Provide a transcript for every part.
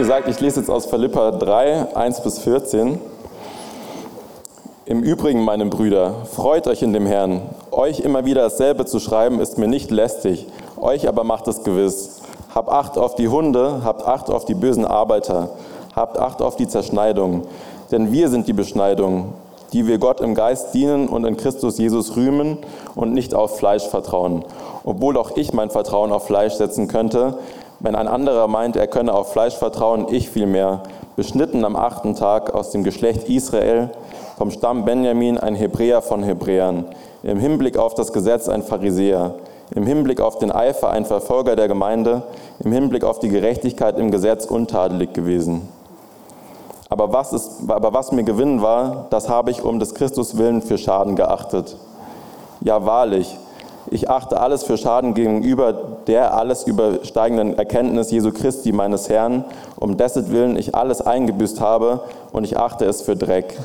Gesagt, ich lese jetzt aus Philippa 3, 1 bis 14. Im Übrigen, meine Brüder, freut euch in dem Herrn. Euch immer wieder dasselbe zu schreiben, ist mir nicht lästig, euch aber macht es gewiss. Habt Acht auf die Hunde, habt Acht auf die bösen Arbeiter, habt Acht auf die Zerschneidung, denn wir sind die Beschneidung, die wir Gott im Geist dienen und in Christus Jesus rühmen und nicht auf Fleisch vertrauen. Obwohl auch ich mein Vertrauen auf Fleisch setzen könnte, wenn ein anderer meint, er könne auf Fleisch vertrauen, ich vielmehr, beschnitten am achten Tag aus dem Geschlecht Israel, vom Stamm Benjamin ein Hebräer von Hebräern, im Hinblick auf das Gesetz ein Pharisäer, im Hinblick auf den Eifer ein Verfolger der Gemeinde, im Hinblick auf die Gerechtigkeit im Gesetz untadelig gewesen. Aber was, ist, aber was mir Gewinn war, das habe ich um des Christus willen für Schaden geachtet. Ja, wahrlich, ich achte alles für Schaden gegenüber der alles übersteigenden Erkenntnis Jesu Christi, meines Herrn, um dessen Willen ich alles eingebüßt habe und ich achte es für Dreck,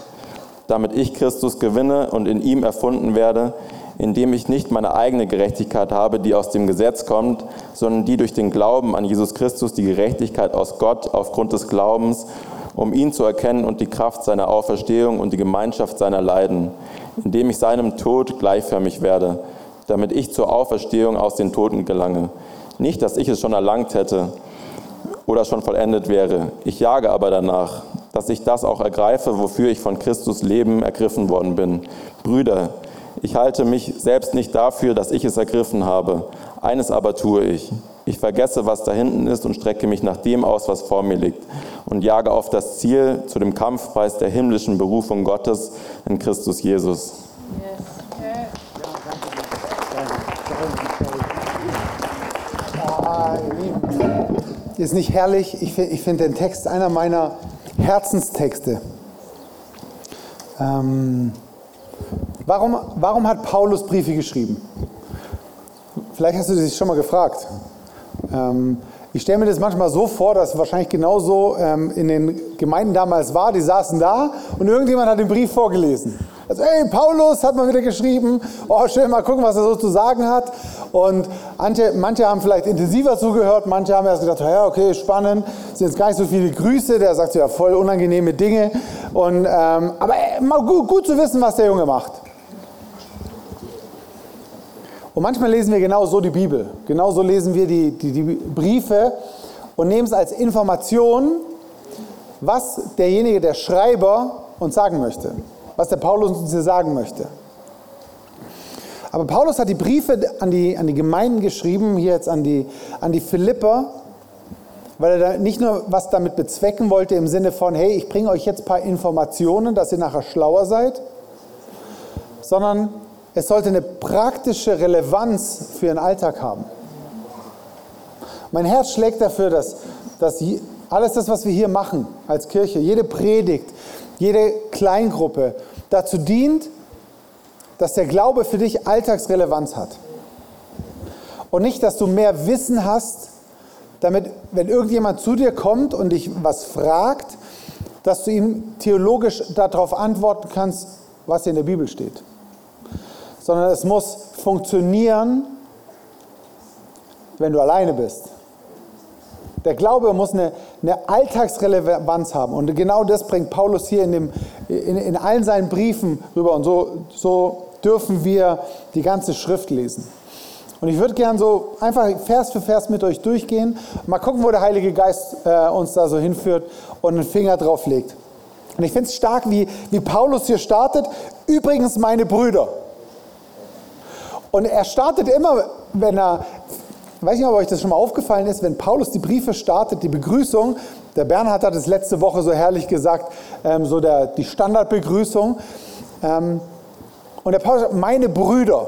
damit ich Christus gewinne und in ihm erfunden werde, indem ich nicht meine eigene Gerechtigkeit habe, die aus dem Gesetz kommt, sondern die durch den Glauben an Jesus Christus, die Gerechtigkeit aus Gott aufgrund des Glaubens um ihn zu erkennen und die Kraft seiner Auferstehung und die Gemeinschaft seiner Leiden, indem ich seinem Tod gleichförmig werde, damit ich zur Auferstehung aus den Toten gelange. Nicht, dass ich es schon erlangt hätte oder schon vollendet wäre. Ich jage aber danach, dass ich das auch ergreife, wofür ich von Christus Leben ergriffen worden bin. Brüder, ich halte mich selbst nicht dafür, dass ich es ergriffen habe. Eines aber tue ich. Ich vergesse, was da hinten ist und strecke mich nach dem aus, was vor mir liegt und jage auf das Ziel zu dem Kampfpreis der himmlischen Berufung Gottes in Christus Jesus. Ist nicht herrlich? Ich, ich finde den Text einer meiner Herzenstexte. Ähm, warum, warum hat Paulus Briefe geschrieben? Vielleicht hast du dich schon mal gefragt. Ähm, ich stelle mir das manchmal so vor, dass es wahrscheinlich genauso ähm, in den Gemeinden damals war. Die saßen da und irgendjemand hat den Brief vorgelesen. Also, hey, Paulus hat mal wieder geschrieben. Oh, schön, mal gucken, was er so zu sagen hat. Und manche, manche haben vielleicht intensiver zugehört, manche haben erst gedacht, ja, okay, spannend, sind jetzt gar nicht so viele Grüße. Der sagt ja voll unangenehme Dinge. Und, ähm, aber äh, mal gut, gut zu wissen, was der Junge macht. Und manchmal lesen wir genau so die Bibel. Genauso lesen wir die, die, die Briefe und nehmen es als Information, was derjenige, der Schreiber uns sagen möchte. Was der Paulus uns hier sagen möchte. Aber Paulus hat die Briefe an die, an die Gemeinden geschrieben, hier jetzt an die, an die Philipper, weil er nicht nur was damit bezwecken wollte im Sinne von, hey, ich bringe euch jetzt ein paar Informationen, dass ihr nachher schlauer seid, sondern es sollte eine praktische Relevanz für Ihren Alltag haben. Mein Herz schlägt dafür, dass, dass alles das, was wir hier machen als Kirche, jede Predigt, jede Kleingruppe dazu dient, dass der Glaube für dich Alltagsrelevanz hat. Und nicht, dass du mehr Wissen hast, damit, wenn irgendjemand zu dir kommt und dich was fragt, dass du ihm theologisch darauf antworten kannst, was in der Bibel steht sondern es muss funktionieren, wenn du alleine bist. Der Glaube muss eine, eine Alltagsrelevanz haben. Und genau das bringt Paulus hier in, dem, in, in allen seinen Briefen rüber. Und so, so dürfen wir die ganze Schrift lesen. Und ich würde gern so einfach Vers für Vers mit euch durchgehen. Mal gucken, wo der Heilige Geist äh, uns da so hinführt und einen Finger drauf legt. Und ich finde es stark, wie, wie Paulus hier startet. Übrigens, meine Brüder. Und er startet immer, wenn er, ich weiß nicht, ob euch das schon mal aufgefallen ist, wenn Paulus die Briefe startet, die Begrüßung, der Bernhard hat es letzte Woche so herrlich gesagt, ähm, so der, die Standardbegrüßung. Ähm, und der Paulus sagt, meine Brüder.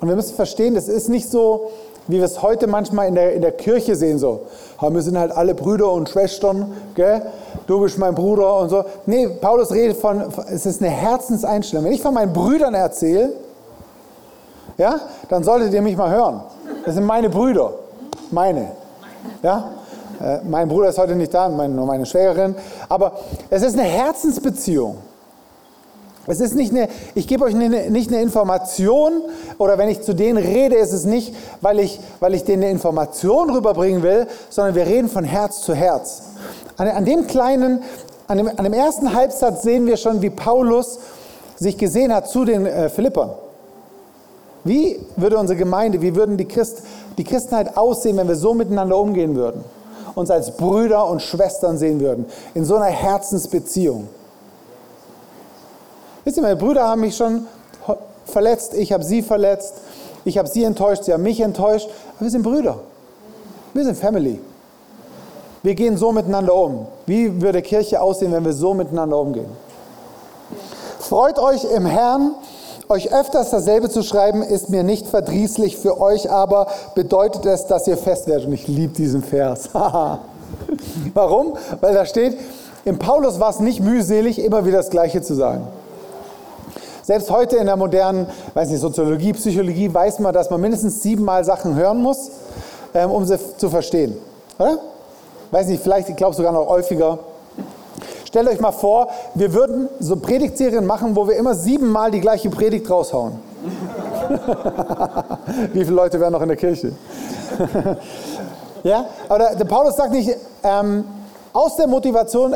Und wir müssen verstehen, das ist nicht so, wie wir es heute manchmal in der, in der Kirche sehen, so, wir sind halt alle Brüder und Schwestern, gell? du bist mein Bruder und so. Nee, Paulus redet von, es ist eine Herzenseinstellung. Wenn ich von meinen Brüdern erzähle, ja, dann solltet ihr mich mal hören. Das sind meine Brüder. Meine. Ja? Äh, mein Bruder ist heute nicht da, nur meine Schwägerin. Aber es ist eine Herzensbeziehung. Es ist nicht eine, ich gebe euch eine, nicht eine Information oder wenn ich zu denen rede, ist es nicht, weil ich, weil ich denen eine Information rüberbringen will, sondern wir reden von Herz zu Herz. An, an dem kleinen, an dem, an dem ersten Halbsatz sehen wir schon, wie Paulus sich gesehen hat zu den äh, Philippern. Wie würde unsere Gemeinde, wie würden die, Christ, die Christenheit aussehen, wenn wir so miteinander umgehen würden? Uns als Brüder und Schwestern sehen würden, in so einer Herzensbeziehung. Wisst ihr, meine Brüder haben mich schon verletzt, ich habe sie verletzt, ich habe sie enttäuscht, sie haben mich enttäuscht. Aber wir sind Brüder. Wir sind Family. Wir gehen so miteinander um. Wie würde Kirche aussehen, wenn wir so miteinander umgehen? Freut euch im Herrn. Euch öfters dasselbe zu schreiben, ist mir nicht verdrießlich. Für euch aber bedeutet es, dass ihr fest werdet. Und ich liebe diesen Vers. Warum? Weil da steht, im Paulus war es nicht mühselig, immer wieder das Gleiche zu sagen. Selbst heute in der modernen, weiß nicht, Soziologie, Psychologie weiß man, dass man mindestens siebenmal Sachen hören muss, ähm, um sie zu verstehen. Oder? Weiß nicht, vielleicht, ich glaube sogar noch häufiger. Stellt euch mal vor, wir würden so Predigtserien machen, wo wir immer siebenmal die gleiche Predigt raushauen. Wie viele Leute wären noch in der Kirche? ja, aber der Paulus sagt nicht, ähm, aus der Motivation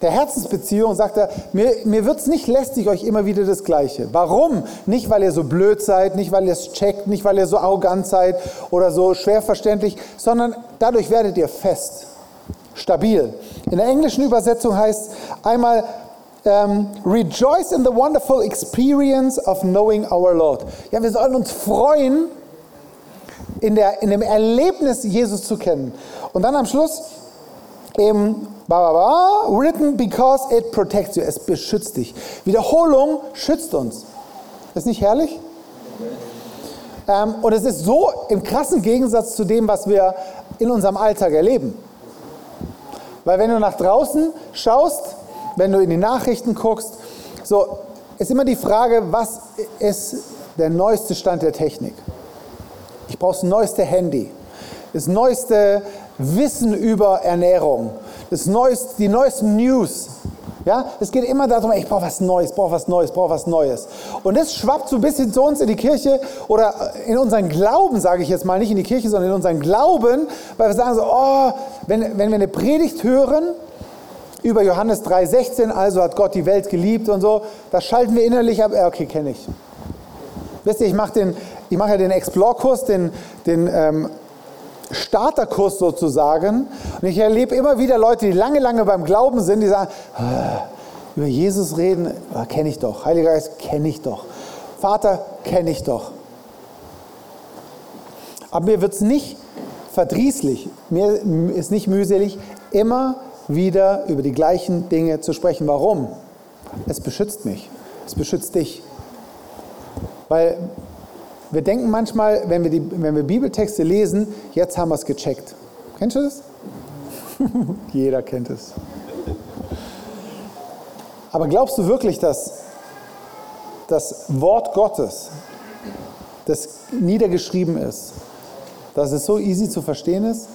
der Herzensbeziehung sagt er, mir, mir wird es nicht lästig, euch immer wieder das Gleiche. Warum? Nicht, weil ihr so blöd seid, nicht, weil ihr es checkt, nicht, weil ihr so arrogant seid oder so schwer verständlich, sondern dadurch werdet ihr fest, stabil. In der englischen Übersetzung heißt einmal, um, ähm, rejoice in the wonderful experience of knowing our Lord. Ja, wir sollen uns freuen, in, der, in dem Erlebnis, Jesus zu kennen. Und dann am Schluss eben written because it protects you. Es beschützt dich. Wiederholung schützt uns. Ist nicht herrlich? Ähm, und es ist so im krassen Gegensatz zu dem, was wir in unserem Alltag erleben. Weil wenn du nach draußen schaust, wenn du in die Nachrichten guckst, so ist immer die Frage, was ist der neueste Stand der Technik? Ich brauche das neueste Handy, das neueste Wissen über Ernährung, das neueste, die neuesten News. Ja, es geht immer darum, ich brauche was Neues, brauche was Neues, brauche was Neues. Und das schwappt so ein bisschen zu uns in die Kirche oder in unseren Glauben, sage ich jetzt mal, nicht in die Kirche, sondern in unseren Glauben, weil wir sagen so, oh, wenn, wenn wir eine Predigt hören über Johannes 3,16, also hat Gott die Welt geliebt und so, das schalten wir innerlich ab, okay, kenne ich. Wisst ihr, ich mache mache ja den Explore-Kurs, den, den ähm, Starterkurs sozusagen. Und ich erlebe immer wieder Leute, die lange, lange beim Glauben sind, die sagen, ah, über Jesus reden, ah, kenne ich doch. Heiliger Geist, kenne ich doch. Vater, kenne ich doch. Aber mir wird es nicht verdrießlich, mir ist nicht mühselig, immer wieder über die gleichen Dinge zu sprechen. Warum? Es beschützt mich. Es beschützt dich. Weil wir denken manchmal, wenn wir, die, wenn wir Bibeltexte lesen, jetzt haben wir es gecheckt. Kennst du das? Jeder kennt es. Aber glaubst du wirklich, dass das Wort Gottes, das niedergeschrieben ist, dass es so easy zu verstehen ist?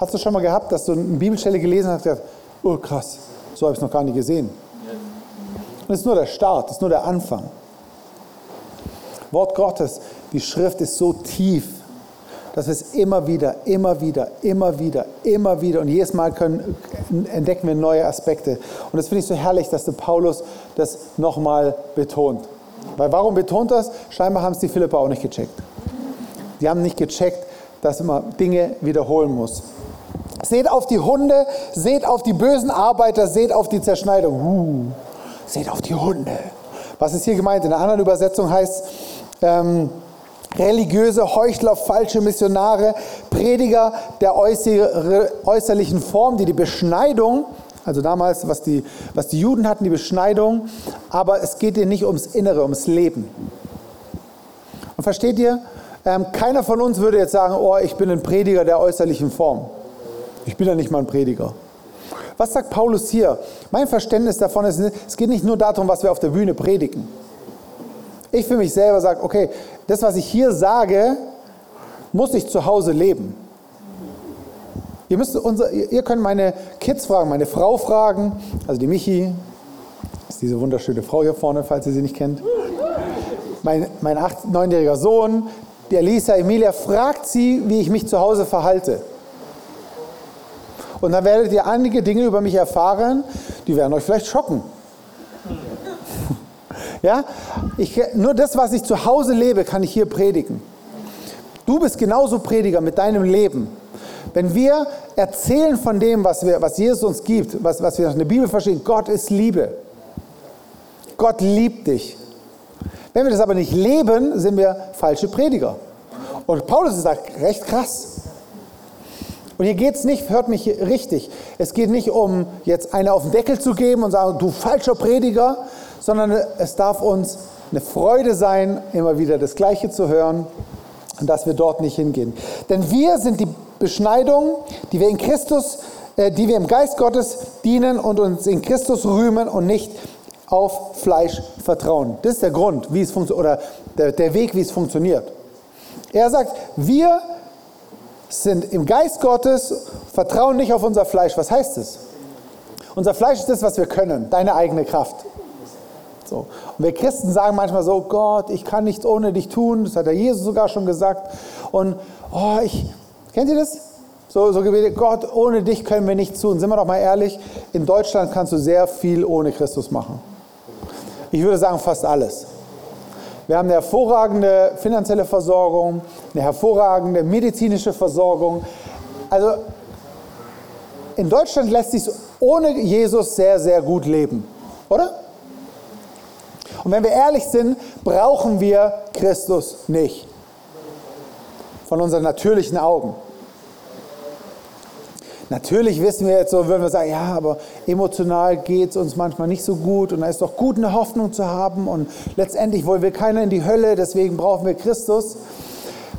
Hast du schon mal gehabt, dass du eine Bibelstelle gelesen hast und gedacht, oh krass, so habe ich es noch gar nicht gesehen? Und das ist nur der Start, das ist nur der Anfang. Wort Gottes, die Schrift ist so tief, dass es immer wieder, immer wieder, immer wieder, immer wieder und jedes Mal können, entdecken wir neue Aspekte. Und das finde ich so herrlich, dass der Paulus das nochmal betont. Weil warum betont das? Scheinbar haben es die Philippa auch nicht gecheckt. Die haben nicht gecheckt, dass man Dinge wiederholen muss. Seht auf die Hunde, seht auf die bösen Arbeiter, seht auf die Zerschneidung. Uh, seht auf die Hunde. Was ist hier gemeint? In einer anderen Übersetzung heißt ähm, religiöse Heuchler, falsche Missionare, Prediger der äußerlichen Form, die die Beschneidung, also damals, was die, was die Juden hatten, die Beschneidung, aber es geht ihnen nicht ums Innere, ums Leben. Und versteht ihr, ähm, keiner von uns würde jetzt sagen, oh, ich bin ein Prediger der äußerlichen Form. Ich bin ja nicht mal ein Prediger. Was sagt Paulus hier? Mein Verständnis davon ist, es geht nicht nur darum, was wir auf der Bühne predigen. Ich für mich selber sage, okay, das, was ich hier sage, muss ich zu Hause leben. Ihr, müsst unser, ihr könnt meine Kids fragen, meine Frau fragen, also die Michi, ist diese wunderschöne Frau hier vorne, falls ihr sie nicht kennt. Mein, mein acht, neunjähriger Sohn, der Lisa Emilia, fragt sie, wie ich mich zu Hause verhalte. Und dann werdet ihr einige Dinge über mich erfahren, die werden euch vielleicht schocken. Ja? Ich, nur das, was ich zu Hause lebe, kann ich hier predigen. Du bist genauso Prediger mit deinem Leben. Wenn wir erzählen von dem, was, wir, was Jesus uns gibt, was, was wir in der Bibel verstehen, Gott ist Liebe. Gott liebt dich. Wenn wir das aber nicht leben, sind wir falsche Prediger. Und Paulus sagt, recht krass. Und hier geht es nicht, hört mich richtig, es geht nicht um jetzt eine auf den Deckel zu geben und sagen, du falscher Prediger, sondern es darf uns eine Freude sein, immer wieder das Gleiche zu hören und dass wir dort nicht hingehen. Denn wir sind die Beschneidung, die wir in Christus, äh, die wir im Geist Gottes dienen und uns in Christus rühmen und nicht auf Fleisch vertrauen. Das ist der Grund, wie es funktioniert, oder der, der Weg, wie es funktioniert. Er sagt, wir sind im Geist Gottes, vertrauen nicht auf unser Fleisch. Was heißt es? Unser Fleisch ist das, was wir können, deine eigene Kraft. So. Und wir Christen sagen manchmal so, Gott, ich kann nichts ohne dich tun. Das hat der Jesus sogar schon gesagt. Und oh, ich, kennt ihr das? So, so gebetet, Gott, ohne dich können wir nichts tun. Sind wir doch mal ehrlich, in Deutschland kannst du sehr viel ohne Christus machen. Ich würde sagen, fast alles. Wir haben eine hervorragende finanzielle Versorgung, eine hervorragende medizinische Versorgung. Also in Deutschland lässt sich ohne Jesus sehr, sehr gut leben, oder? Und wenn wir ehrlich sind, brauchen wir Christus nicht. Von unseren natürlichen Augen. Natürlich wissen wir jetzt so, würden wir sagen, ja, aber emotional geht es uns manchmal nicht so gut und da ist doch gut, eine Hoffnung zu haben und letztendlich wollen wir keiner in die Hölle, deswegen brauchen wir Christus.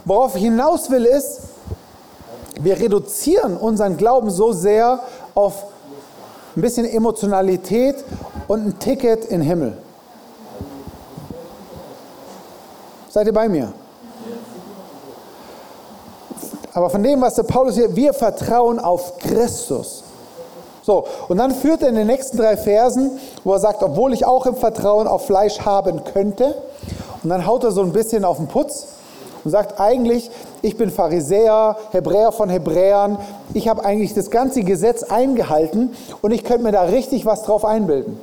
Worauf ich hinaus will ist, wir reduzieren unseren Glauben so sehr auf ein bisschen Emotionalität und ein Ticket in den Himmel. Seid ihr bei mir? Aber von dem, was der Paulus hier, wir vertrauen auf Christus. So, und dann führt er in den nächsten drei Versen, wo er sagt, obwohl ich auch im Vertrauen auf Fleisch haben könnte. Und dann haut er so ein bisschen auf den Putz und sagt eigentlich, ich bin Pharisäer, Hebräer von Hebräern, ich habe eigentlich das ganze Gesetz eingehalten und ich könnte mir da richtig was drauf einbilden.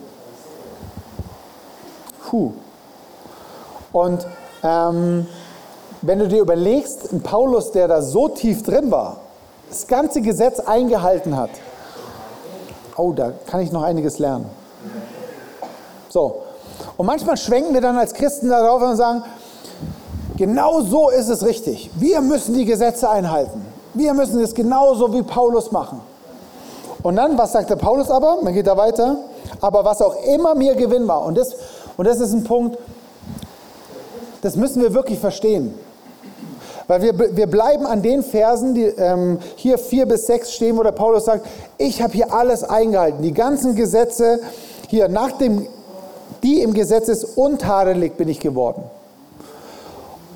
Puh. Und ähm, wenn du dir überlegst, ein Paulus, der da so tief drin war, das ganze Gesetz eingehalten hat, oh, da kann ich noch einiges lernen. So, und manchmal schwenken wir dann als Christen darauf und sagen, genau so ist es richtig. Wir müssen die Gesetze einhalten. Wir müssen es genauso wie Paulus machen. Und dann, was sagt der Paulus aber? Man geht da weiter. Aber was auch immer mir Gewinn war, und das, und das ist ein Punkt, das müssen wir wirklich verstehen. Weil wir, wir bleiben an den Versen, die ähm, hier vier bis sechs stehen, wo der Paulus sagt, ich habe hier alles eingehalten. Die ganzen Gesetze hier nach dem, die im Gesetz ist, untadelig bin ich geworden.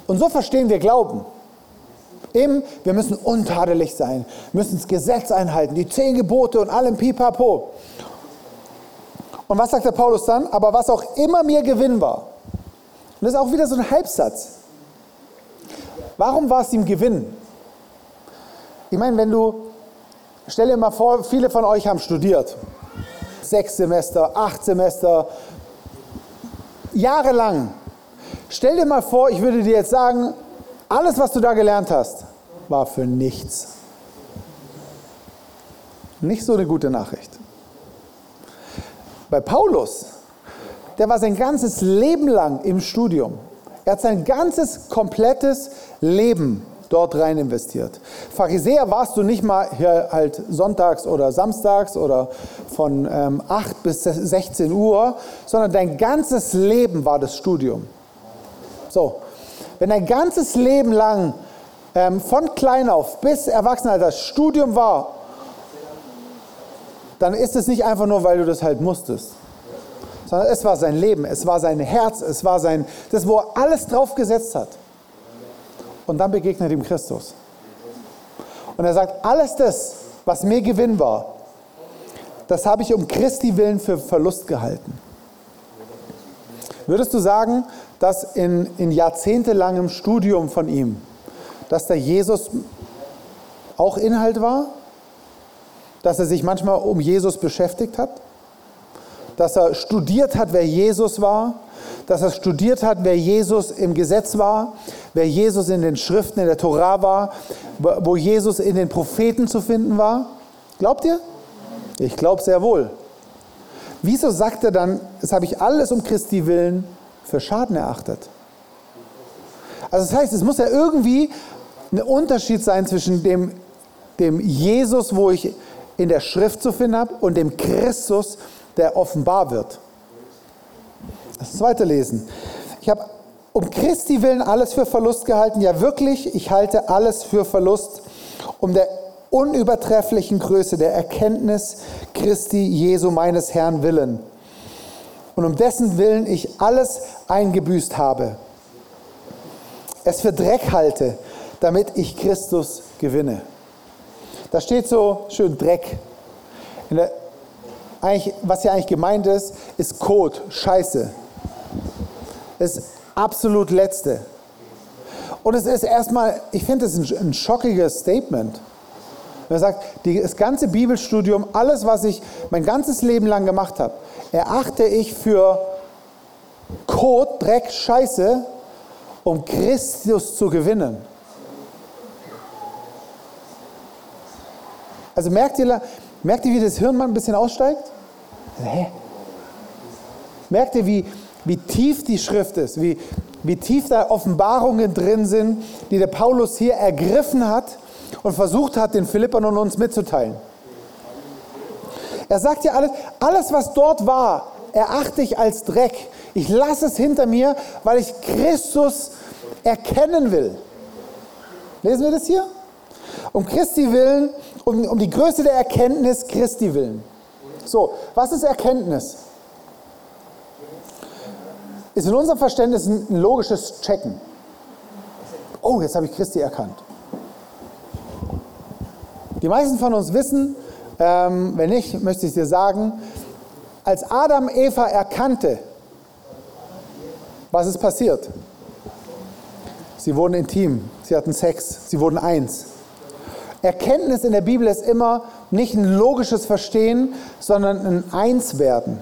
Und so verstehen wir Glauben. Eben, wir müssen untadelig sein, müssen das Gesetz einhalten, die zehn Gebote und allem Pipapo. Und was sagt der Paulus dann? Aber was auch immer mir Gewinn war. Und das ist auch wieder so ein Halbsatz. Warum war es ihm Gewinn? Ich meine, wenn du, stell dir mal vor, viele von euch haben studiert. Sechs Semester, acht Semester, jahrelang. Stell dir mal vor, ich würde dir jetzt sagen, alles, was du da gelernt hast, war für nichts. Nicht so eine gute Nachricht. Bei Paulus, der war sein ganzes Leben lang im Studium. Er hat sein ganzes komplettes Leben dort rein investiert. Pharisäer warst du nicht mal hier halt sonntags oder samstags oder von ähm, 8 bis 16 Uhr, sondern dein ganzes Leben war das Studium. So, wenn dein ganzes Leben lang ähm, von klein auf bis Erwachsenenalter das Studium war, dann ist es nicht einfach nur, weil du das halt musstest sondern es war sein Leben, es war sein Herz, es war sein, das, wo er alles drauf gesetzt hat. Und dann begegnet ihm Christus. Und er sagt, alles das, was mir Gewinn war, das habe ich um Christi willen für Verlust gehalten. Würdest du sagen, dass in, in jahrzehntelangem Studium von ihm, dass der Jesus auch Inhalt war? Dass er sich manchmal um Jesus beschäftigt hat? Dass er studiert hat, wer Jesus war? Dass er studiert hat, wer Jesus im Gesetz war? Wer Jesus in den Schriften, in der Torah war? Wo Jesus in den Propheten zu finden war? Glaubt ihr? Ich glaube sehr wohl. Wieso sagt er dann, das habe ich alles um Christi willen für Schaden erachtet? Also das heißt, es muss ja irgendwie ein Unterschied sein zwischen dem, dem Jesus, wo ich in der Schrift zu finden habe, und dem Christus, der offenbar wird. Das zweite Lesen. Ich habe um Christi willen alles für Verlust gehalten. Ja wirklich, ich halte alles für Verlust, um der unübertrefflichen Größe der Erkenntnis Christi Jesu meines Herrn willen und um dessen Willen ich alles eingebüßt habe, es für Dreck halte, damit ich Christus gewinne. Da steht so schön Dreck. Der, was hier eigentlich gemeint ist, ist Kot, Scheiße. Das absolut Letzte. Und es ist erstmal, ich finde es ein, ein schockiges Statement. Er sagt, das ganze Bibelstudium, alles, was ich mein ganzes Leben lang gemacht habe, erachte ich für Kot, Dreck, Scheiße, um Christus zu gewinnen. Also merkt ihr, merkt ihr, wie das Hirn mal ein bisschen aussteigt? Hä? Merkt ihr, wie, wie tief die Schrift ist, wie, wie tief da Offenbarungen drin sind, die der Paulus hier ergriffen hat und versucht hat, den Philippern und uns mitzuteilen. Er sagt ja alles, alles, was dort war, erachte ich als Dreck. Ich lasse es hinter mir, weil ich Christus erkennen will. Lesen wir das hier? Um Christi willen, um, um die Größe der Erkenntnis Christi willen. So, was ist Erkenntnis? Ist in unserem Verständnis ein logisches Checken. Oh, jetzt habe ich Christi erkannt. Die meisten von uns wissen, ähm, wenn nicht, möchte ich dir sagen, als Adam Eva erkannte, was ist passiert? Sie wurden intim, sie hatten Sex, sie wurden eins. Erkenntnis in der Bibel ist immer nicht ein logisches Verstehen, sondern ein Einswerden.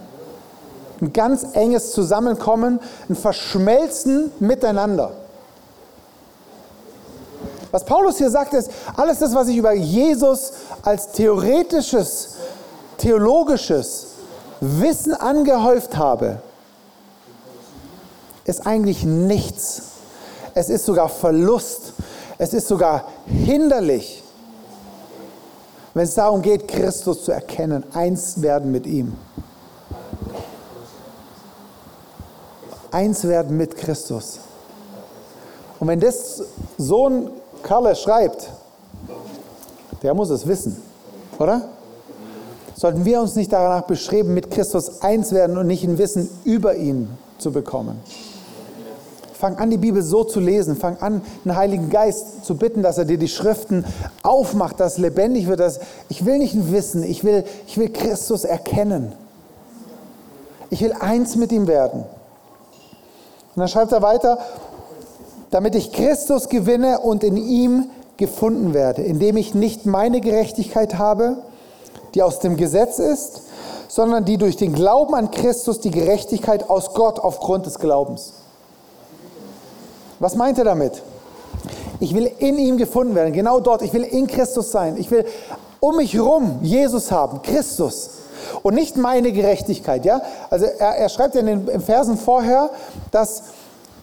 Ein ganz enges Zusammenkommen, ein Verschmelzen miteinander. Was Paulus hier sagt, ist, alles das, was ich über Jesus als theoretisches, theologisches Wissen angehäuft habe, ist eigentlich nichts. Es ist sogar Verlust. Es ist sogar hinderlich, wenn es darum geht, Christus zu erkennen, eins werden mit ihm. Eins werden mit Christus. Und wenn das so ein Karle schreibt, der muss es wissen, oder? Sollten wir uns nicht danach beschreiben, mit Christus eins werden und nicht ein Wissen über ihn zu bekommen? Fang an, die Bibel so zu lesen. Fang an, den Heiligen Geist zu bitten, dass er dir die Schriften aufmacht, dass lebendig wird. Dass ich will nicht ein Wissen, ich will, ich will Christus erkennen. Ich will eins mit ihm werden. Und dann schreibt er weiter, damit ich Christus gewinne und in ihm gefunden werde, indem ich nicht meine Gerechtigkeit habe, die aus dem Gesetz ist, sondern die durch den Glauben an Christus die Gerechtigkeit aus Gott aufgrund des Glaubens. Was meint er damit? Ich will in ihm gefunden werden, genau dort. Ich will in Christus sein. Ich will um mich herum Jesus haben, Christus. Und nicht meine Gerechtigkeit. Ja? Also er, er schreibt ja in den Versen vorher, dass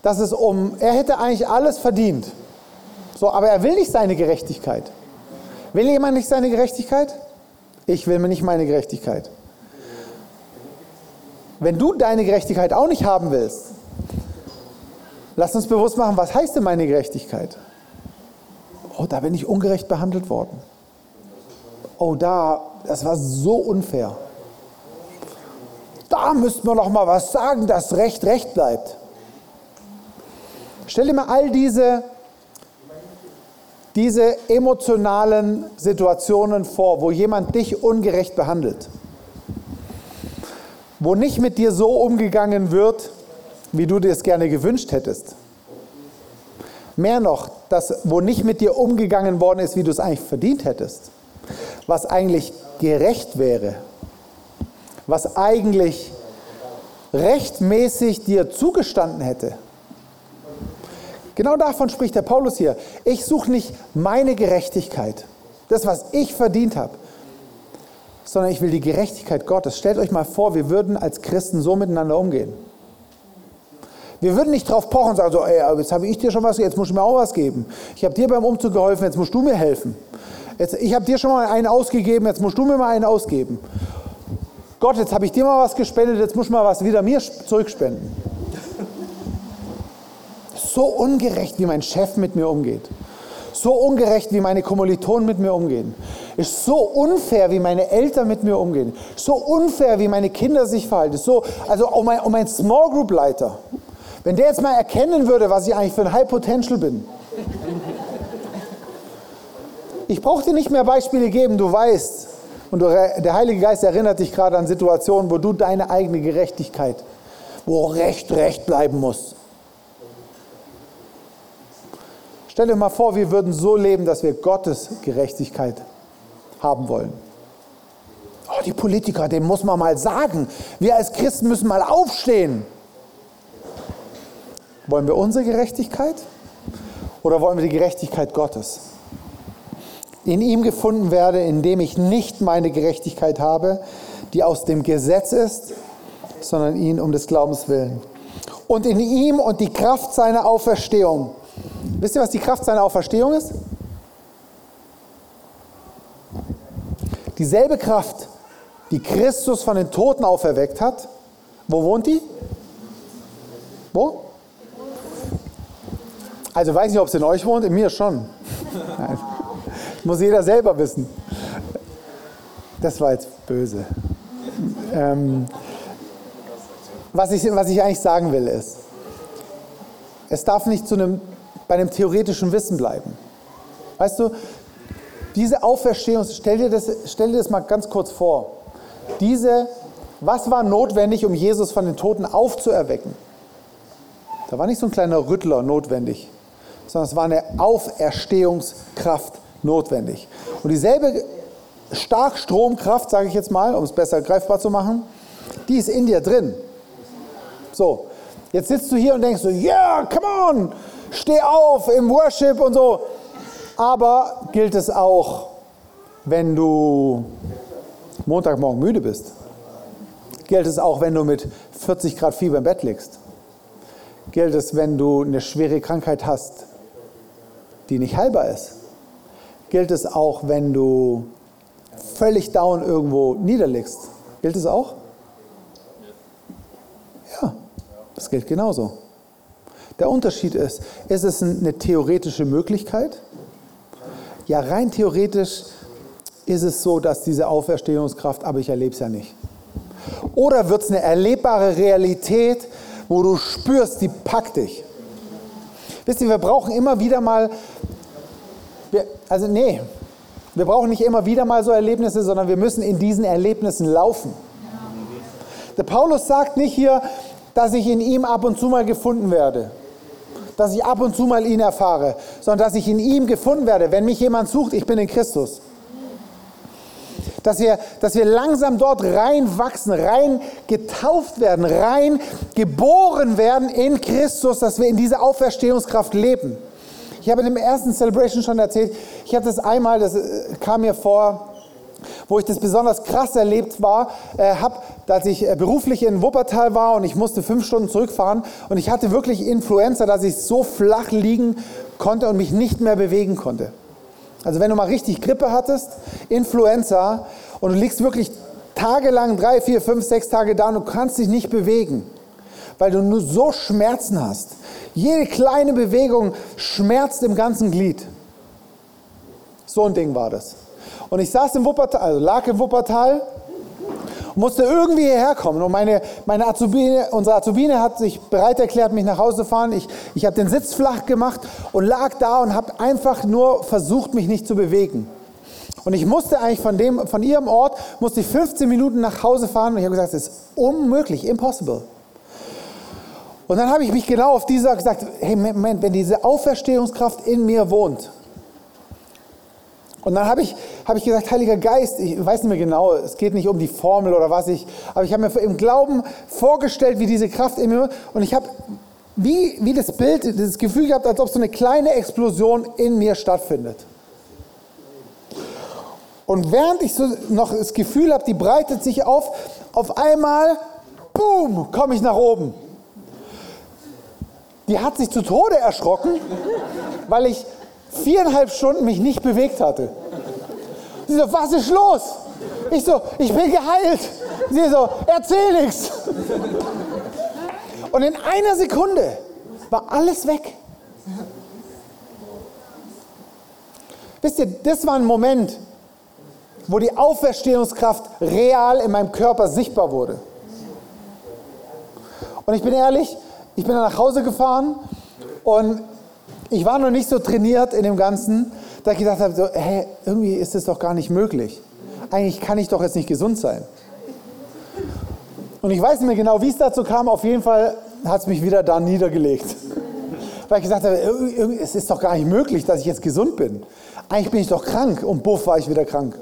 dass es um, er hätte eigentlich alles verdient. So, aber er will nicht seine Gerechtigkeit. Will jemand nicht seine Gerechtigkeit? Ich will mir nicht meine Gerechtigkeit. Wenn du deine Gerechtigkeit auch nicht haben willst, lass uns bewusst machen, was heißt denn meine Gerechtigkeit? Oh, da bin ich ungerecht behandelt worden. Oh, da, das war so unfair. Da müssten wir noch mal was sagen, dass Recht Recht bleibt. Stell dir mal all diese, diese emotionalen Situationen vor, wo jemand dich ungerecht behandelt. Wo nicht mit dir so umgegangen wird, wie du dir es gerne gewünscht hättest. Mehr noch, das, wo nicht mit dir umgegangen worden ist, wie du es eigentlich verdient hättest. Was eigentlich gerecht wäre. Was eigentlich rechtmäßig dir zugestanden hätte. Genau davon spricht der Paulus hier. Ich suche nicht meine Gerechtigkeit, das, was ich verdient habe, sondern ich will die Gerechtigkeit Gottes. Stellt euch mal vor, wir würden als Christen so miteinander umgehen. Wir würden nicht drauf pochen und sagen, so, ey, jetzt habe ich dir schon was, jetzt musst du mir auch was geben. Ich habe dir beim Umzug geholfen, jetzt musst du mir helfen. Jetzt, ich habe dir schon mal einen ausgegeben, jetzt musst du mir mal einen ausgeben. Gott, jetzt habe ich dir mal was gespendet, jetzt musst du mal was wieder mir zurückspenden. So ungerecht, wie mein Chef mit mir umgeht. So ungerecht, wie meine Kommilitonen mit mir umgehen. Ist so unfair, wie meine Eltern mit mir umgehen. So unfair, wie meine Kinder sich verhalten. So, also um mein, um mein Small Group Leiter. Wenn der jetzt mal erkennen würde, was ich eigentlich für ein High Potential bin. Ich brauche dir nicht mehr Beispiele geben, du weißt. Und der Heilige Geist erinnert dich gerade an Situationen, wo du deine eigene Gerechtigkeit, wo Recht Recht bleiben muss. Stell dir mal vor, wir würden so leben, dass wir Gottes Gerechtigkeit haben wollen. Oh, die Politiker, dem muss man mal sagen. Wir als Christen müssen mal aufstehen. Wollen wir unsere Gerechtigkeit oder wollen wir die Gerechtigkeit Gottes? In ihm gefunden werde, indem ich nicht meine Gerechtigkeit habe, die aus dem Gesetz ist, sondern ihn um des Glaubens willen. Und in ihm und die Kraft seiner Auferstehung Wisst ihr, was die Kraft seiner Auferstehung ist? Dieselbe Kraft, die Christus von den Toten auferweckt hat. Wo wohnt die? Wo? Also weiß nicht, ob es in euch wohnt, in mir schon. Nein. Muss jeder selber wissen. Das war jetzt böse. Ähm, was, ich, was ich eigentlich sagen will ist, es darf nicht zu einem bei einem theoretischen Wissen bleiben. Weißt du, diese Auferstehung, stell dir das, stell dir das mal ganz kurz vor. Diese, was war notwendig, um Jesus von den Toten aufzuerwecken? Da war nicht so ein kleiner Rüttler notwendig, sondern es war eine Auferstehungskraft notwendig. Und dieselbe Starkstromkraft, sage ich jetzt mal, um es besser greifbar zu machen, die ist in dir drin. So, jetzt sitzt du hier und denkst so, yeah, come on, steh auf im Worship und so. Aber gilt es auch, wenn du Montagmorgen müde bist? Gilt es auch, wenn du mit 40 Grad Fieber im Bett liegst? Gilt es, wenn du eine schwere Krankheit hast, die nicht heilbar ist? Gilt es auch, wenn du völlig down irgendwo niederlegst? Gilt es auch? Ja, das gilt genauso. Der Unterschied ist, ist es eine theoretische Möglichkeit? Ja, rein theoretisch ist es so, dass diese Auferstehungskraft, aber ich erlebe es ja nicht. Oder wird es eine erlebbare Realität, wo du spürst, die packt dich? Wisst ihr, wir brauchen immer wieder mal, wir, also nee, wir brauchen nicht immer wieder mal so Erlebnisse, sondern wir müssen in diesen Erlebnissen laufen. Der Paulus sagt nicht hier, dass ich in ihm ab und zu mal gefunden werde dass ich ab und zu mal ihn erfahre, sondern dass ich in ihm gefunden werde. Wenn mich jemand sucht, ich bin in Christus. Dass wir, dass wir langsam dort reinwachsen, rein getauft werden, rein geboren werden in Christus, dass wir in dieser Auferstehungskraft leben. Ich habe in dem ersten Celebration schon erzählt, ich hatte das einmal, das äh, kam mir vor, wo ich das besonders krass erlebt war, äh, habe, als ich äh, beruflich in Wuppertal war und ich musste fünf Stunden zurückfahren und ich hatte wirklich Influenza, dass ich so flach liegen konnte und mich nicht mehr bewegen konnte. Also wenn du mal richtig Grippe hattest, Influenza und du liegst wirklich tagelang, drei, vier, fünf, sechs Tage da und du kannst dich nicht bewegen, weil du nur so Schmerzen hast. Jede kleine Bewegung schmerzt im ganzen Glied. So ein Ding war das. Und ich saß im Wuppertal, also lag im Wuppertal musste irgendwie hierher kommen. Und meine, meine Azubine, unsere Azubine hat sich bereit erklärt, mich nach Hause zu fahren. Ich, ich habe den Sitz flach gemacht und lag da und habe einfach nur versucht, mich nicht zu bewegen. Und ich musste eigentlich von, dem, von ihrem Ort, musste ich 15 Minuten nach Hause fahren und ich habe gesagt, das ist unmöglich, impossible. Und dann habe ich mich genau auf dieser gesagt, hey Moment, wenn diese Auferstehungskraft in mir wohnt. Und dann habe ich, habe ich gesagt, Heiliger Geist, ich weiß nicht mehr genau, es geht nicht um die Formel oder was ich, aber ich habe mir im Glauben vorgestellt, wie diese Kraft in mir, und ich habe wie, wie das Bild, das Gefühl gehabt, als ob so eine kleine Explosion in mir stattfindet. Und während ich so noch das Gefühl habe, die breitet sich auf, auf einmal, boom, komme ich nach oben. Die hat sich zu Tode erschrocken, weil ich viereinhalb Stunden mich nicht bewegt hatte. Sie so, was ist los? Ich so, ich bin geheilt. Sie so, erzähl nichts. Und in einer Sekunde war alles weg. Wisst ihr, das war ein Moment, wo die Auferstehungskraft real in meinem Körper sichtbar wurde. Und ich bin ehrlich, ich bin dann nach Hause gefahren und ich war noch nicht so trainiert in dem Ganzen, dass ich gedacht habe, so, hey, irgendwie ist das doch gar nicht möglich. Eigentlich kann ich doch jetzt nicht gesund sein. Und ich weiß nicht mehr genau, wie es dazu kam. Auf jeden Fall hat es mich wieder da niedergelegt. Weil ich gesagt habe, es ist doch gar nicht möglich, dass ich jetzt gesund bin. Eigentlich bin ich doch krank und buff war ich wieder krank.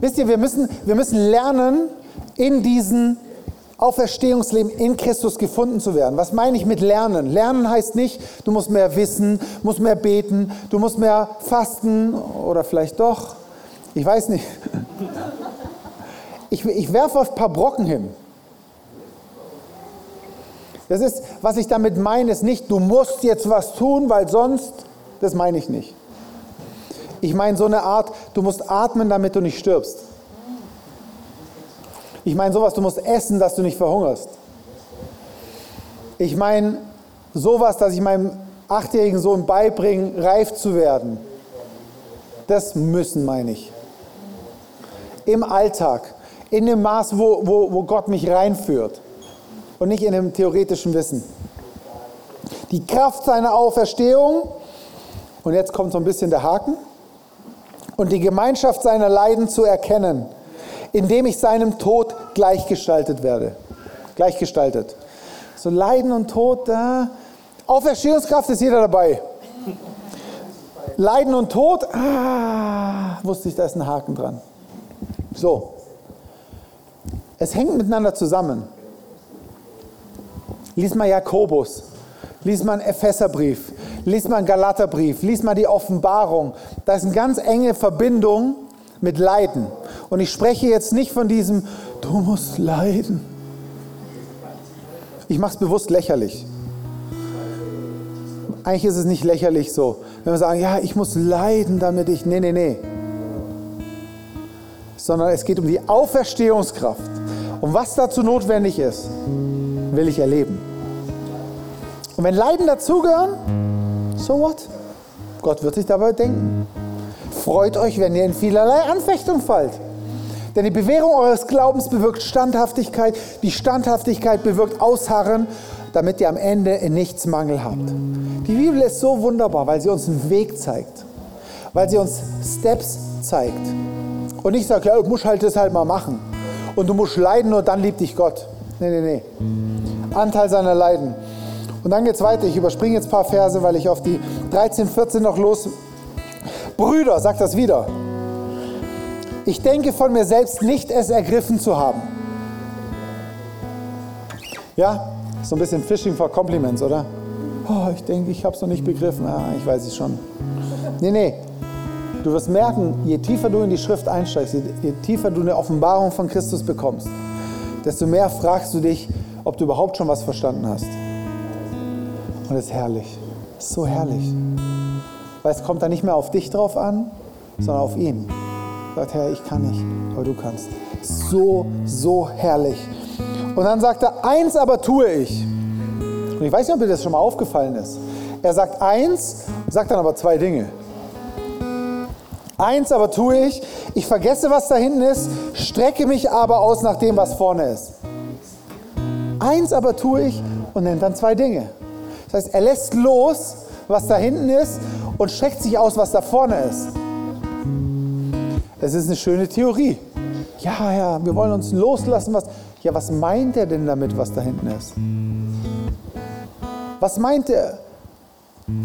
Wisst ihr, wir müssen, wir müssen lernen, in diesen Auferstehungsleben in Christus gefunden zu werden. Was meine ich mit Lernen? Lernen heißt nicht, du musst mehr wissen, musst mehr beten, du musst mehr fasten oder vielleicht doch. Ich weiß nicht. Ich, ich werfe ein paar Brocken hin. Das ist, was ich damit meine, ist nicht, du musst jetzt was tun, weil sonst, das meine ich nicht. Ich meine so eine Art, du musst atmen, damit du nicht stirbst. Ich meine sowas, du musst essen, dass du nicht verhungerst. Ich meine sowas, dass ich meinem achtjährigen Sohn beibringe, reif zu werden. Das müssen, meine ich. Im Alltag, in dem Maß, wo, wo, wo Gott mich reinführt und nicht in dem theoretischen Wissen. Die Kraft seiner Auferstehung, und jetzt kommt so ein bisschen der Haken, und die Gemeinschaft seiner Leiden zu erkennen indem ich seinem Tod gleichgestaltet werde. Gleichgestaltet. So Leiden und Tod, da. Auferstehungskraft ist jeder dabei. Leiden und Tod, ah, wusste ich, da ist ein Haken dran. So. Es hängt miteinander zusammen. Lies mal Jakobus, lies mal einen Epheserbrief, lies mal einen Galaterbrief, lies mal die Offenbarung. Da ist eine ganz enge Verbindung mit Leiden. Und ich spreche jetzt nicht von diesem, du musst leiden. Ich mache es bewusst lächerlich. Eigentlich ist es nicht lächerlich so. Wenn wir sagen, ja, ich muss leiden, damit ich, nee, nee, nee. Sondern es geht um die Auferstehungskraft. Und was dazu notwendig ist, will ich erleben. Und wenn Leiden dazugehören, so what? Gott wird sich dabei denken. Freut euch, wenn ihr in vielerlei Anfechtung fallt. Denn die Bewährung eures Glaubens bewirkt Standhaftigkeit, die Standhaftigkeit bewirkt Ausharren, damit ihr am Ende in nichts Mangel habt. Die Bibel ist so wunderbar, weil sie uns einen Weg zeigt, weil sie uns Steps zeigt. Und nicht sagt, ja, du musst halt das halt mal machen. Und du musst leiden, nur dann liebt dich Gott. Nee, nee, nee. Anteil seiner Leiden. Und dann geht es weiter. Ich überspringe jetzt ein paar Verse, weil ich auf die 13, 14 noch los. Brüder, sagt das wieder. Ich denke von mir selbst nicht, es ergriffen zu haben. Ja, so ein bisschen Fishing for Compliments, oder? Oh, ich denke, ich habe es noch nicht begriffen. Ah, ich weiß es schon. Nee, nee. Du wirst merken, je tiefer du in die Schrift einsteigst, je tiefer du eine Offenbarung von Christus bekommst, desto mehr fragst du dich, ob du überhaupt schon was verstanden hast. Und es ist herrlich. So herrlich. Weil es kommt dann nicht mehr auf dich drauf an, sondern auf ihn. Sagt, Herr, ich kann nicht, aber du kannst. So, so herrlich. Und dann sagt er, eins aber tue ich. Und ich weiß nicht, ob dir das schon mal aufgefallen ist. Er sagt eins, sagt dann aber zwei Dinge. Eins aber tue ich, ich vergesse, was da hinten ist, strecke mich aber aus nach dem, was vorne ist. Eins aber tue ich und nennt dann zwei Dinge. Das heißt, er lässt los, was da hinten ist und streckt sich aus, was da vorne ist. Das ist eine schöne Theorie. Ja, ja, wir wollen uns loslassen, was. ja, was meint er denn damit, was da hinten ist? Was meint er,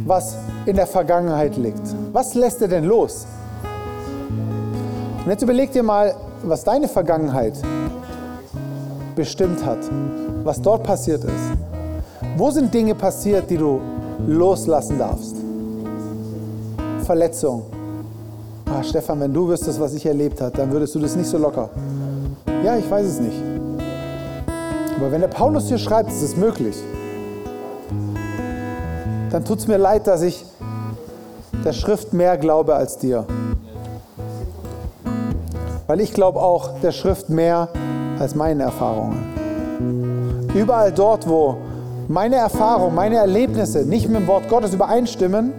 was in der Vergangenheit liegt? Was lässt er denn los? Und jetzt überleg dir mal, was deine Vergangenheit bestimmt hat, was dort passiert ist. Wo sind Dinge passiert, die du loslassen darfst? Verletzung. Ah, Stefan, wenn du wüsstest, was ich erlebt habe, dann würdest du das nicht so locker. Ja, ich weiß es nicht. Aber wenn der Paulus hier schreibt, ist es möglich, dann tut es mir leid, dass ich der Schrift mehr glaube als dir. Weil ich glaube auch der Schrift mehr als meine Erfahrungen. Überall dort, wo meine Erfahrungen, meine Erlebnisse nicht mit dem Wort Gottes übereinstimmen,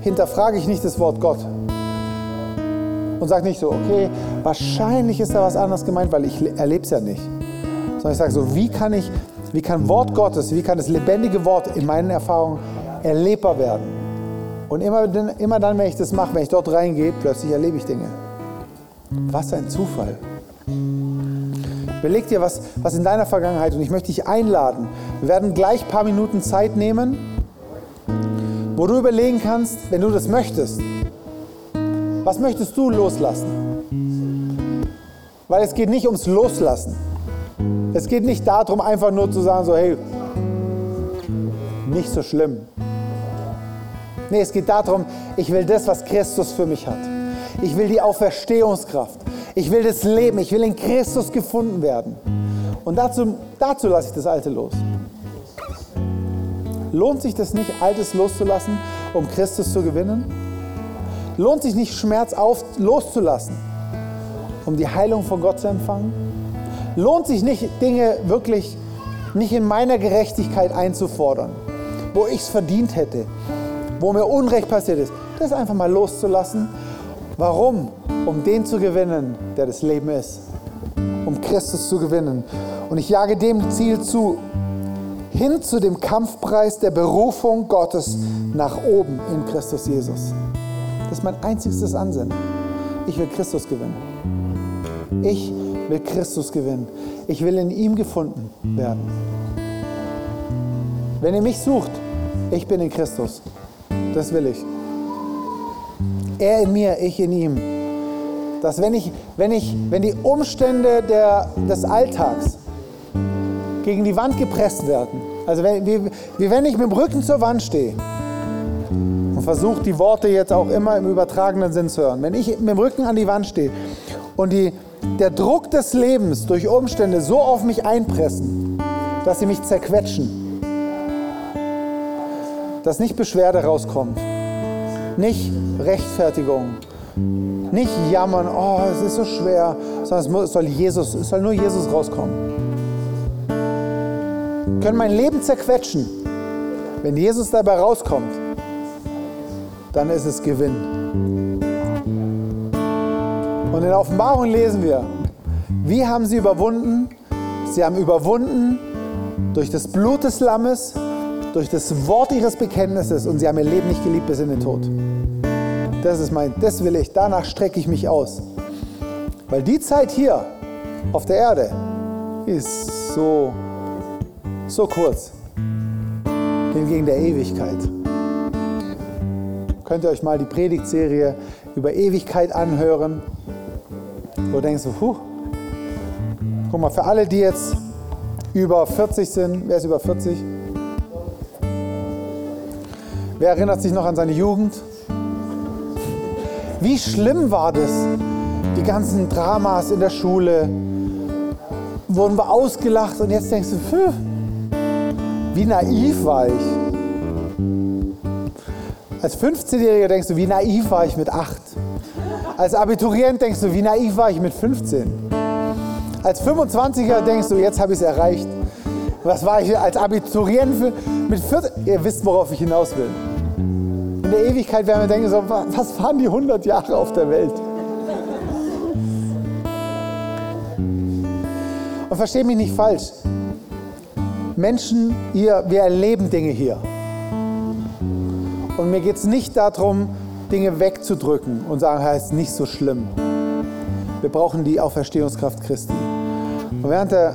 hinterfrage ich nicht das Wort Gott. Und sage nicht so, okay, wahrscheinlich ist da was anderes gemeint, weil ich erlebe es ja nicht. Sondern ich sage so, wie kann ich, wie kann Wort Gottes, wie kann das lebendige Wort in meinen Erfahrungen erlebbar werden? Und immer, immer dann, wenn ich das mache, wenn ich dort reingehe, plötzlich erlebe ich Dinge. Was ein Zufall. Überleg dir, was, was in deiner Vergangenheit, und ich möchte dich einladen, wir werden gleich ein paar Minuten Zeit nehmen, wo du überlegen kannst, wenn du das möchtest, was möchtest du loslassen? Weil es geht nicht ums Loslassen. Es geht nicht darum, einfach nur zu sagen, so, hey, nicht so schlimm. Nee, es geht darum, ich will das, was Christus für mich hat. Ich will die Auferstehungskraft. Ich will das Leben. Ich will in Christus gefunden werden. Und dazu, dazu lasse ich das Alte los. Lohnt sich das nicht, Altes loszulassen, um Christus zu gewinnen? Lohnt sich nicht, Schmerz auf, loszulassen, um die Heilung von Gott zu empfangen? Lohnt sich nicht, Dinge wirklich nicht in meiner Gerechtigkeit einzufordern, wo ich es verdient hätte, wo mir Unrecht passiert ist, das einfach mal loszulassen Warum? Um den zu gewinnen, der das Leben ist. Um Christus zu gewinnen. Und ich jage dem Ziel zu, hin zu dem Kampfpreis der Berufung Gottes nach oben in Christus Jesus. Das ist mein einziges Ansinnen. Ich will Christus gewinnen. Ich will Christus gewinnen. Ich will in ihm gefunden werden. Wenn ihr mich sucht, ich bin in Christus. Das will ich. Er in mir, ich in ihm. Dass wenn, ich, wenn, ich, wenn die Umstände der, des Alltags gegen die Wand gepresst werden, also wenn, wie, wie wenn ich mit dem Rücken zur Wand stehe und versuche die Worte jetzt auch immer im übertragenen Sinn zu hören, wenn ich mit dem Rücken an die Wand stehe und die, der Druck des Lebens durch Umstände so auf mich einpressen, dass sie mich zerquetschen, dass nicht Beschwerde rauskommt, nicht Rechtfertigung, nicht jammern, oh, es ist so schwer, sondern es soll Jesus, es soll nur Jesus rauskommen. Können mein Leben zerquetschen. Wenn Jesus dabei rauskommt, dann ist es Gewinn. Und in der Offenbarung lesen wir, wie haben sie überwunden? Sie haben überwunden durch das Blut des Lammes durch das Wort ihres Bekenntnisses und sie haben ihr Leben nicht geliebt bis in den Tod. Das ist mein, das will ich, danach strecke ich mich aus. Weil die Zeit hier auf der Erde ist so, so kurz. Hingegen der Ewigkeit. Könnt ihr euch mal die Predigtserie über Ewigkeit anhören? Wo denkst du, puh, guck mal, für alle, die jetzt über 40 sind, wer ist über 40? Wer erinnert sich noch an seine Jugend? Wie schlimm war das? Die ganzen Dramas in der Schule. Wurden wir ausgelacht und jetzt denkst du, pff, wie naiv war ich. Als 15-Jähriger denkst du, wie naiv war ich mit 8. Als Abiturient denkst du, wie naiv war ich mit 15. Als 25er denkst du, jetzt habe ich es erreicht. Was war ich als Abiturient mit 14? Ihr wisst, worauf ich hinaus will. In der Ewigkeit werden wir denken, so, was waren die 100 Jahre auf der Welt? Und versteht mich nicht falsch. Menschen hier, wir erleben Dinge hier. Und mir geht es nicht darum, Dinge wegzudrücken und sagen, es ist nicht so schlimm. Wir brauchen die Auferstehungskraft Christi. Und während der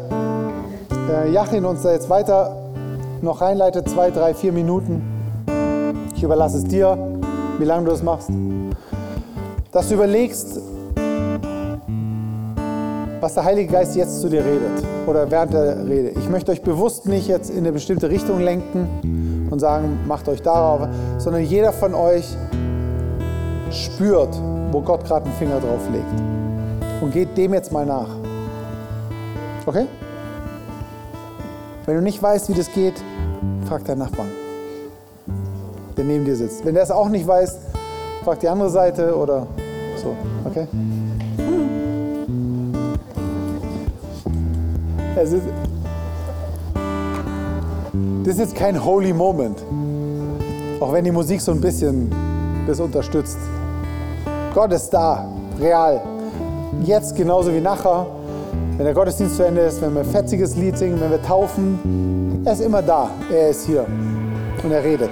äh, Jachin uns da jetzt weiter noch reinleitet, zwei, drei, vier Minuten, ich überlasse es dir, wie lange du das machst, dass du überlegst, was der Heilige Geist jetzt zu dir redet oder während der Rede. Ich möchte euch bewusst nicht jetzt in eine bestimmte Richtung lenken und sagen, macht euch darauf, sondern jeder von euch spürt, wo Gott gerade einen Finger drauf legt. Und geht dem jetzt mal nach. Okay? Wenn du nicht weißt, wie das geht, frag deinen Nachbarn, der neben dir sitzt. Wenn der es auch nicht weiß, frag die andere Seite oder so. Okay? Es ist, das ist jetzt kein holy moment. Auch wenn die Musik so ein bisschen das unterstützt. Gott ist da, real. Jetzt genauso wie nachher. Wenn der Gottesdienst zu Ende ist, wenn wir ein fetziges Lied singen, wenn wir taufen, er ist immer da. Er ist hier und er redet.